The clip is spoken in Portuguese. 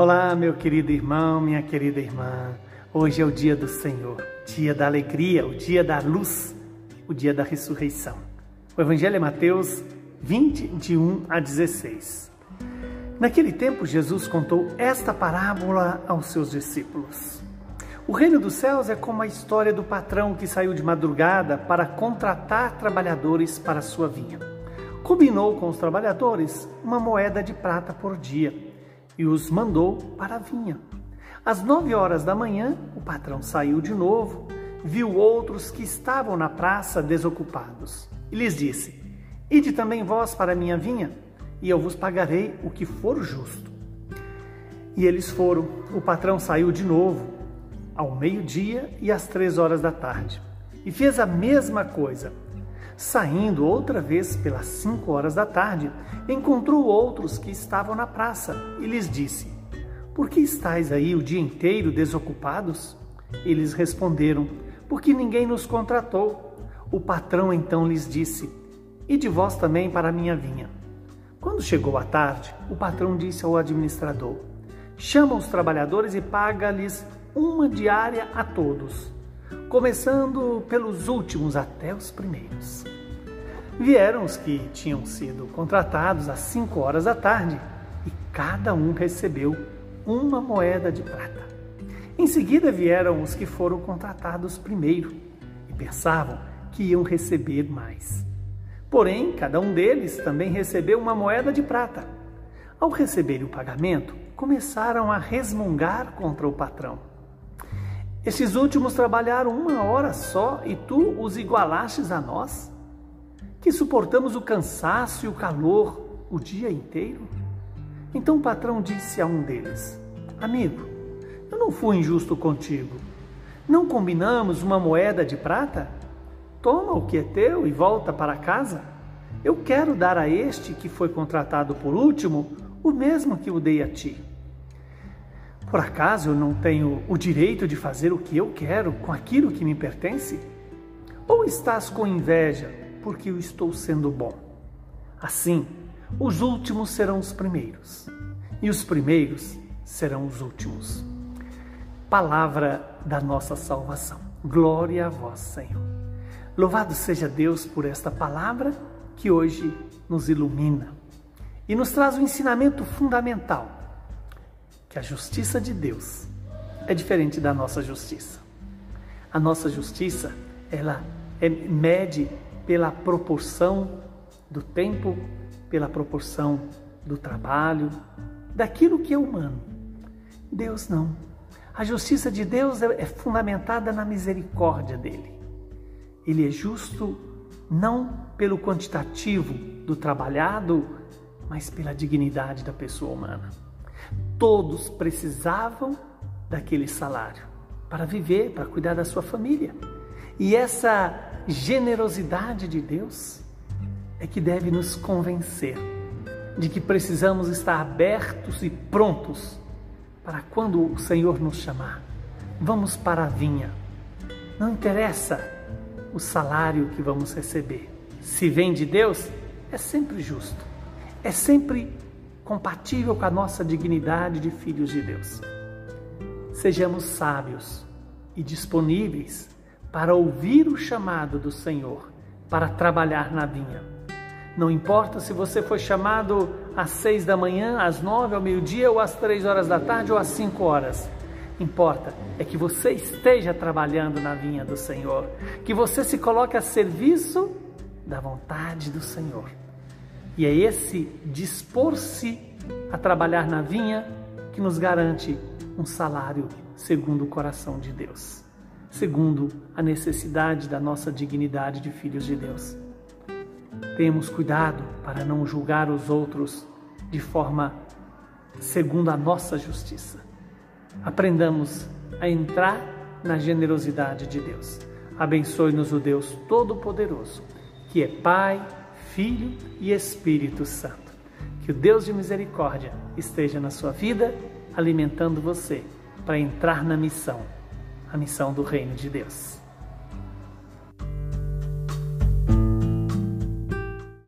Olá, meu querido irmão, minha querida irmã. Hoje é o dia do Senhor, dia da alegria, o dia da luz, o dia da ressurreição. O Evangelho é Mateus 20, de 1 a 16. Naquele tempo, Jesus contou esta parábola aos seus discípulos. O reino dos céus é como a história do patrão que saiu de madrugada para contratar trabalhadores para sua vinha. Combinou com os trabalhadores uma moeda de prata por dia e os mandou para a vinha. Às nove horas da manhã, o patrão saiu de novo, viu outros que estavam na praça desocupados e lhes disse: Ide também vós para a minha vinha, e eu vos pagarei o que for justo. E eles foram. O patrão saiu de novo, ao meio-dia e às três horas da tarde, e fez a mesma coisa. Saindo outra vez pelas cinco horas da tarde, encontrou outros que estavam na praça e lhes disse: Por que estáis aí o dia inteiro desocupados? Eles responderam: Porque ninguém nos contratou. O patrão então lhes disse: E de vós também para a minha vinha. Quando chegou a tarde, o patrão disse ao administrador: Chama os trabalhadores e paga-lhes uma diária a todos começando pelos últimos até os primeiros. Vieram os que tinham sido contratados às cinco horas da tarde e cada um recebeu uma moeda de prata. Em seguida vieram os que foram contratados primeiro e pensavam que iam receber mais. Porém, cada um deles também recebeu uma moeda de prata. Ao receber o pagamento, começaram a resmungar contra o patrão. Estes últimos trabalharam uma hora só e tu os igualastes a nós, que suportamos o cansaço e o calor o dia inteiro? Então o patrão disse a um deles: Amigo, eu não fui injusto contigo. Não combinamos uma moeda de prata? Toma o que é teu e volta para casa. Eu quero dar a este que foi contratado por último o mesmo que o dei a ti. Por acaso eu não tenho o direito de fazer o que eu quero com aquilo que me pertence? Ou estás com inveja porque eu estou sendo bom? Assim, os últimos serão os primeiros, e os primeiros serão os últimos. Palavra da nossa salvação. Glória a vós, Senhor. Louvado seja Deus por esta palavra que hoje nos ilumina e nos traz um ensinamento fundamental que a justiça de Deus é diferente da nossa justiça. A nossa justiça, ela é, mede pela proporção do tempo, pela proporção do trabalho, daquilo que é humano. Deus não. A justiça de Deus é, é fundamentada na misericórdia dele. Ele é justo não pelo quantitativo do trabalhado, mas pela dignidade da pessoa humana. Todos precisavam daquele salário para viver, para cuidar da sua família. E essa generosidade de Deus é que deve nos convencer de que precisamos estar abertos e prontos para quando o Senhor nos chamar. Vamos para a vinha. Não interessa o salário que vamos receber. Se vem de Deus, é sempre justo. É sempre compatível com a nossa dignidade de filhos de Deus. Sejamos sábios e disponíveis para ouvir o chamado do Senhor para trabalhar na vinha. Não importa se você foi chamado às seis da manhã, às nove, ao meio-dia, ou às três horas da tarde, ou às cinco horas. Importa é que você esteja trabalhando na vinha do Senhor, que você se coloque a serviço da vontade do Senhor. E é esse dispor-se a trabalhar na vinha que nos garante um salário segundo o coração de Deus, segundo a necessidade da nossa dignidade de filhos de Deus. Tenhamos cuidado para não julgar os outros de forma segundo a nossa justiça. Aprendamos a entrar na generosidade de Deus. Abençoe-nos o Deus Todo-Poderoso, que é Pai, Filho e Espírito Santo. Que o Deus de misericórdia esteja na sua vida, alimentando você para entrar na missão, a missão do reino de Deus.